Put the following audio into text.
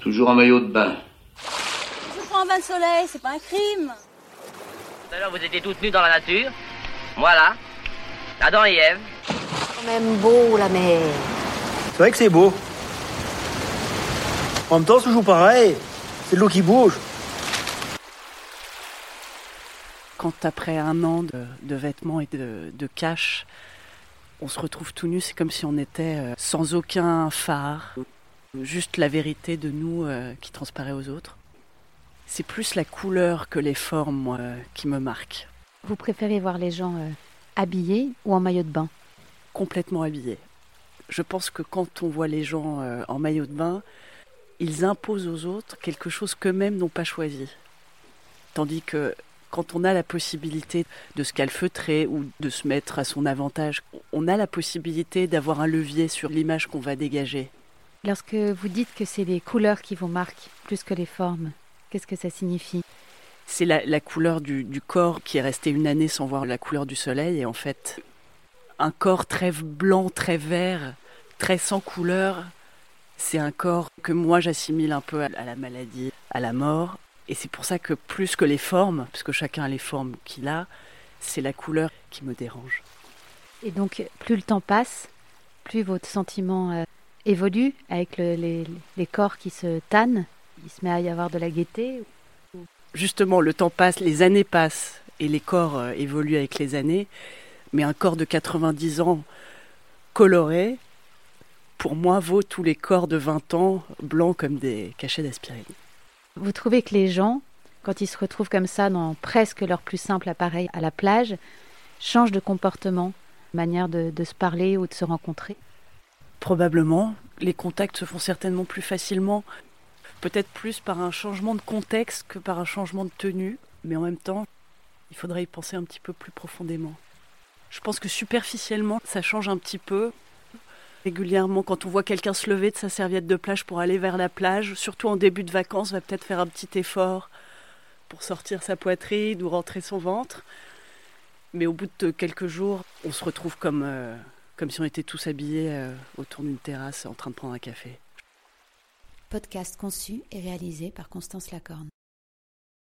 Toujours en maillot de bain. Je prends un bain de soleil, c'est pas un crime. Tout à l'heure, vous étiez toutes nues dans la nature. Voilà. Adam et Ève. quand même beau la mer. C'est vrai que c'est beau. En même temps, c'est toujours pareil. C'est de l'eau qui bouge. Quand après un an de, de vêtements et de, de cash, on se retrouve tout nu, c'est comme si on était euh, sans aucun phare, juste la vérité de nous euh, qui transparaît aux autres. C'est plus la couleur que les formes, moi, qui me marquent. Vous préférez voir les gens euh, habillés ou en maillot de bain? Complètement habillés. Je pense que quand on voit les gens euh, en maillot de bain, ils imposent aux autres quelque chose qu'eux-mêmes n'ont pas choisi. Tandis que quand on a la possibilité de se calfeutrer ou de se mettre à son avantage, on a la possibilité d'avoir un levier sur l'image qu'on va dégager. Lorsque vous dites que c'est les couleurs qui vous marquent plus que les formes, qu'est-ce que ça signifie? C'est la, la couleur du, du corps qui est resté une année sans voir la couleur du soleil. Et en fait, un corps très blanc, très vert, très sans couleur, c'est un corps que moi j'assimile un peu à à la maladie, à la mort. Et c'est pour ça que plus que les formes, parce que chacun a les formes qu'il a, c'est la couleur qui me dérange. Et donc, plus le temps passe, plus votre sentiment euh, évolue avec le- les, les corps qui se tannent. Il se met à y avoir de la gaieté. Justement, le temps passe, les années passent, et les corps euh, évoluent avec les années. Mais un corps de 90 ans coloré, pour moi, vaut tous les corps de 20 ans blancs comme des cachets d'aspirine. Vous trouvez que les gens, quand ils se retrouvent comme ça dans presque leur plus simple appareil à la plage, changent de comportement, manière de, de se parler ou de se rencontrer? Probablement, les contacts se font certainement plus facilement, peut-être plus par un changement de contexte que par un changement de tenue, mais en même temps, il faudrait y penser un petit peu plus profondément. Je pense que superficiellement, ça change un petit peu. Régulièrement, quand on voit quelqu'un se lever de sa serviette de plage pour aller vers la plage, surtout en début de vacances, va peut-être faire un petit effort pour sortir sa poitrine ou rentrer son ventre. Mais au bout de quelques jours, on se retrouve comme, euh, comme si on était tous habillés euh, autour d'une terrasse en train de prendre un café. Podcast conçu et réalisé par Constance Lacorne.